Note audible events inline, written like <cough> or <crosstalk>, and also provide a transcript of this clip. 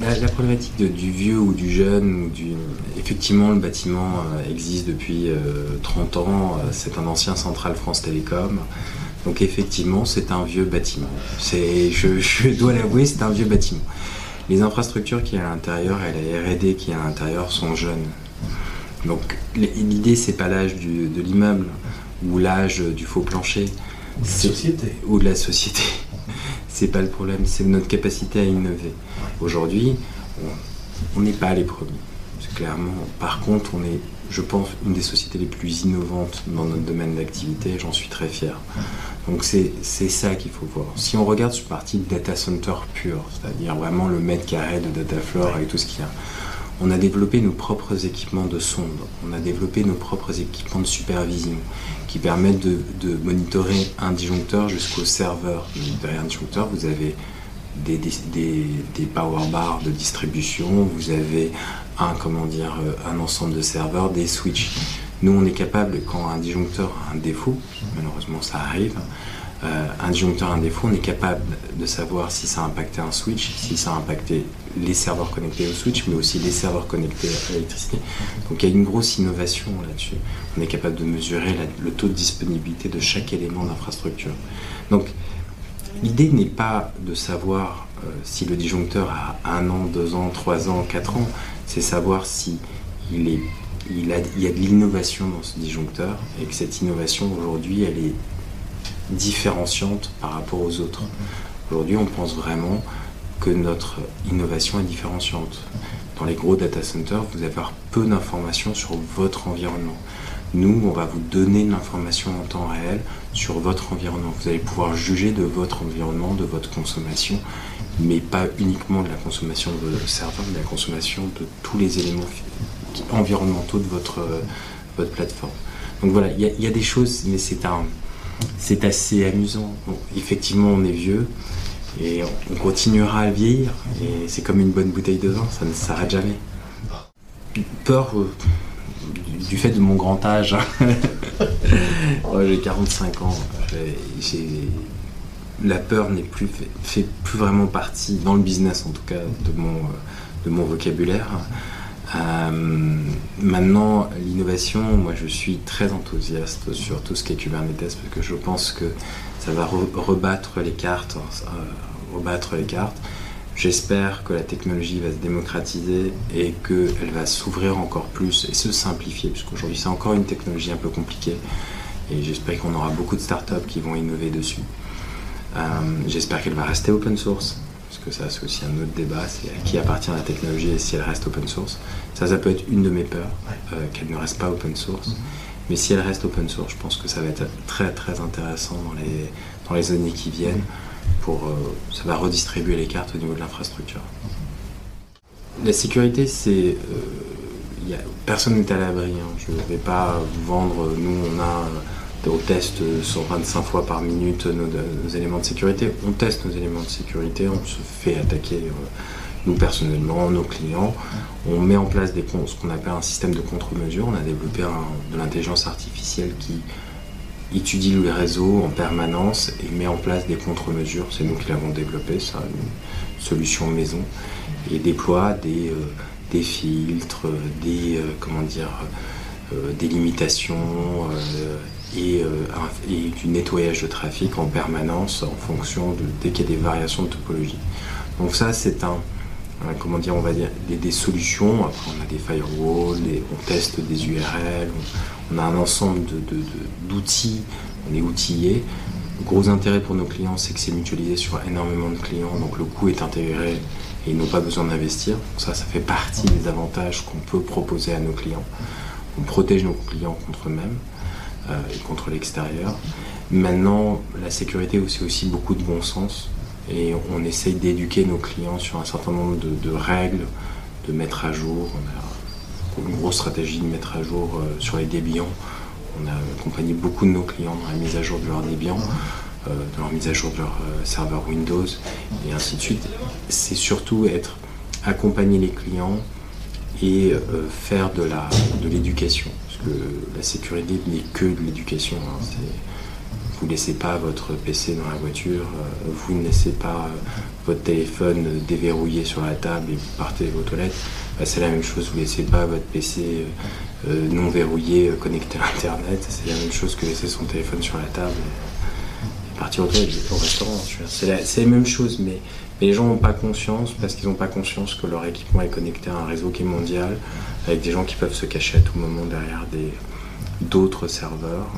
la, problématique du vieux ou du jeune, ou du, effectivement, le bâtiment euh, existe depuis 30 euh, ans. Euh, c'est un ancien central France Télécom. Donc effectivement, c'est un vieux bâtiment. C'est, je, dois l'avouer, c'est un vieux bâtiment. Les infrastructures qui y a à l'intérieur et la R&D qui y a à l'intérieur sont jeunes. Donc l'idée, c'est pas l'âge de l'immeuble ou l'âge du faux plancher. Ou de la société. Ou de la société c'est pas le problème, c'est notre capacité à innover. Aujourd'hui, on n'est pas les premiers. Clairement. Par contre, on est, je pense, une des sociétés les plus innovantes dans notre domaine d'activité. J'en suis très fier. Donc c'est ça qu'il faut voir. Si on regarde sur partie data center pur, c'est-à-dire vraiment le mètre carré de Datafloor et tout ce qu'il y a, on a développé nos propres équipements de sonde, on a développé nos propres équipements de supervision qui permettent de, monitorer un disjoncteur jusqu'au serveur. Derrière un disjoncteur, vous avez des, power bars de distribution, vous avez un, dire, un ensemble de serveurs, des switches. Nous, on est capable, quand un disjoncteur a un défaut, malheureusement ça arrive, euh, un disjoncteur a un défaut, on est capable de savoir si ça a impacté un switch, si ça a impacté les serveurs connectés au switch, mais aussi les serveurs connectés à l'électricité. Donc il y a une grosse innovation là-dessus. On est capable de mesurer le taux de disponibilité de chaque élément d'infrastructure. Donc l'idée n'est pas de savoir euh, si le disjoncteur a un an, deux ans, trois ans, quatre ans, c'est savoir si il y a de l'innovation dans ce disjoncteur et que cette innovation aujourd'hui elle est différenciante par rapport aux autres. Aujourd'hui, on pense vraiment que notre innovation est différenciante. Dans les gros data centers, vous avez peu d'informations sur votre environnement. Nous, on va vous donner de l'information en temps réel sur votre environnement. Vous allez pouvoir juger de votre environnement, de votre consommation, mais pas uniquement de la consommation de vos serveurs, mais de la consommation de tous les éléments environnementaux de votre, votre plateforme. Donc voilà, il y, y, a des choses, mais c'est un, c'est assez amusant. effectivement, on est vieux et on continuera à vieillir. Et c'est comme une bonne bouteille de vin, ça ne s'arrête jamais. Peur euh, du fait de mon grand âge. <laughs> j'ai 45 ans. La peur n'est plus fait, plus vraiment partie dans le business en tout cas de mon, de mon vocabulaire. Euh, maintenant, l'innovation, moi je suis très enthousiaste sur tout ce qui est Kubernetes parce que je pense que ça va rebattre les cartes, euh, rebattre les cartes. J'espère que la technologie va se démocratiser et qu'elle va s'ouvrir encore plus et se simplifier, puisqu'aujourd'hui c'est encore une technologie un peu compliquée. Et j'espère qu'on aura beaucoup de startups qui vont innover dessus. Euh, j'espère qu'elle va rester open source que ça c'est aussi un autre débat, c'est à qui appartient la technologie et si elle reste open source. Ça, ça peut être une de mes peurs, euh, qu'elle ne reste pas open source. Mhm. Mais si elle reste open source, je pense que ça va être très très intéressant dans les, dans les années qui viennent. Pour, euh, ça va redistribuer les cartes au niveau de l'infrastructure. La sécurité, c'est. Euh, personne n'est à l'abri. Hein. Je ne vais pas vous vendre. Nous, on a on teste 125 fois par minute nos, éléments de sécurité. On teste nos éléments de sécurité, on se fait attaquer, euh, nous personnellement, nos clients. On met en place ce qu'on appelle un système de contre-mesure. On a développé de l'intelligence artificielle qui étudie le réseau en permanence et met en place des contre-mesures. C'est nous qui l'avons développé, ça, une solution maison, et déploie des, euh, filtres, des, euh, comment dire, des limitations euh, et, du nettoyage de trafic en permanence en fonction de dès qu'il y a des variations de topologie. Donc ça c'est un, comment dire on va dire des, solutions. Après on a des firewalls, on teste des URL, on, a un ensemble d'outils, on est outillé. Le gros intérêt pour nos clients c'est que c'est mutualisé sur énormément de clients, donc le coût est intégré et ils n'ont pas besoin d'investir. Ça, ça fait partie des avantages qu'on peut proposer à nos clients. On protège nos clients contre eux-mêmes. Euh, et contre l'extérieur. Maintenant, la sécurité, c'est aussi beaucoup de bon sens et on essaye d'éduquer nos clients sur un certain nombre de, règles, de mettre à jour. On a une grosse stratégie de mettre à jour euh, sur les débians. On a accompagné beaucoup de nos clients dans la mise à jour de leurs débians, euh, dans la mise à jour de leur serveur Windows et ainsi de suite. C'est surtout être accompagner les clients et faire de l'éducation que la sécurité n'est que de l'éducation. Hein. Vous ne laissez pas votre PC dans la voiture, euh, vous ne laissez pas votre téléphone déverrouillé sur la table et vous partez aux toilettes, bah, c'est la même chose. Vous laissez pas votre PC non verrouillé connecté à Internet. C'est la même chose que laisser son téléphone sur la table et, partir au au restaurant. C'est la, la, même chose, mais les gens n'ont pas conscience parce qu'ils n'ont pas conscience que leur équipement est connecté à un réseau qui est mondial, avec des gens qui peuvent se cacher à tout moment derrière d'autres serveurs.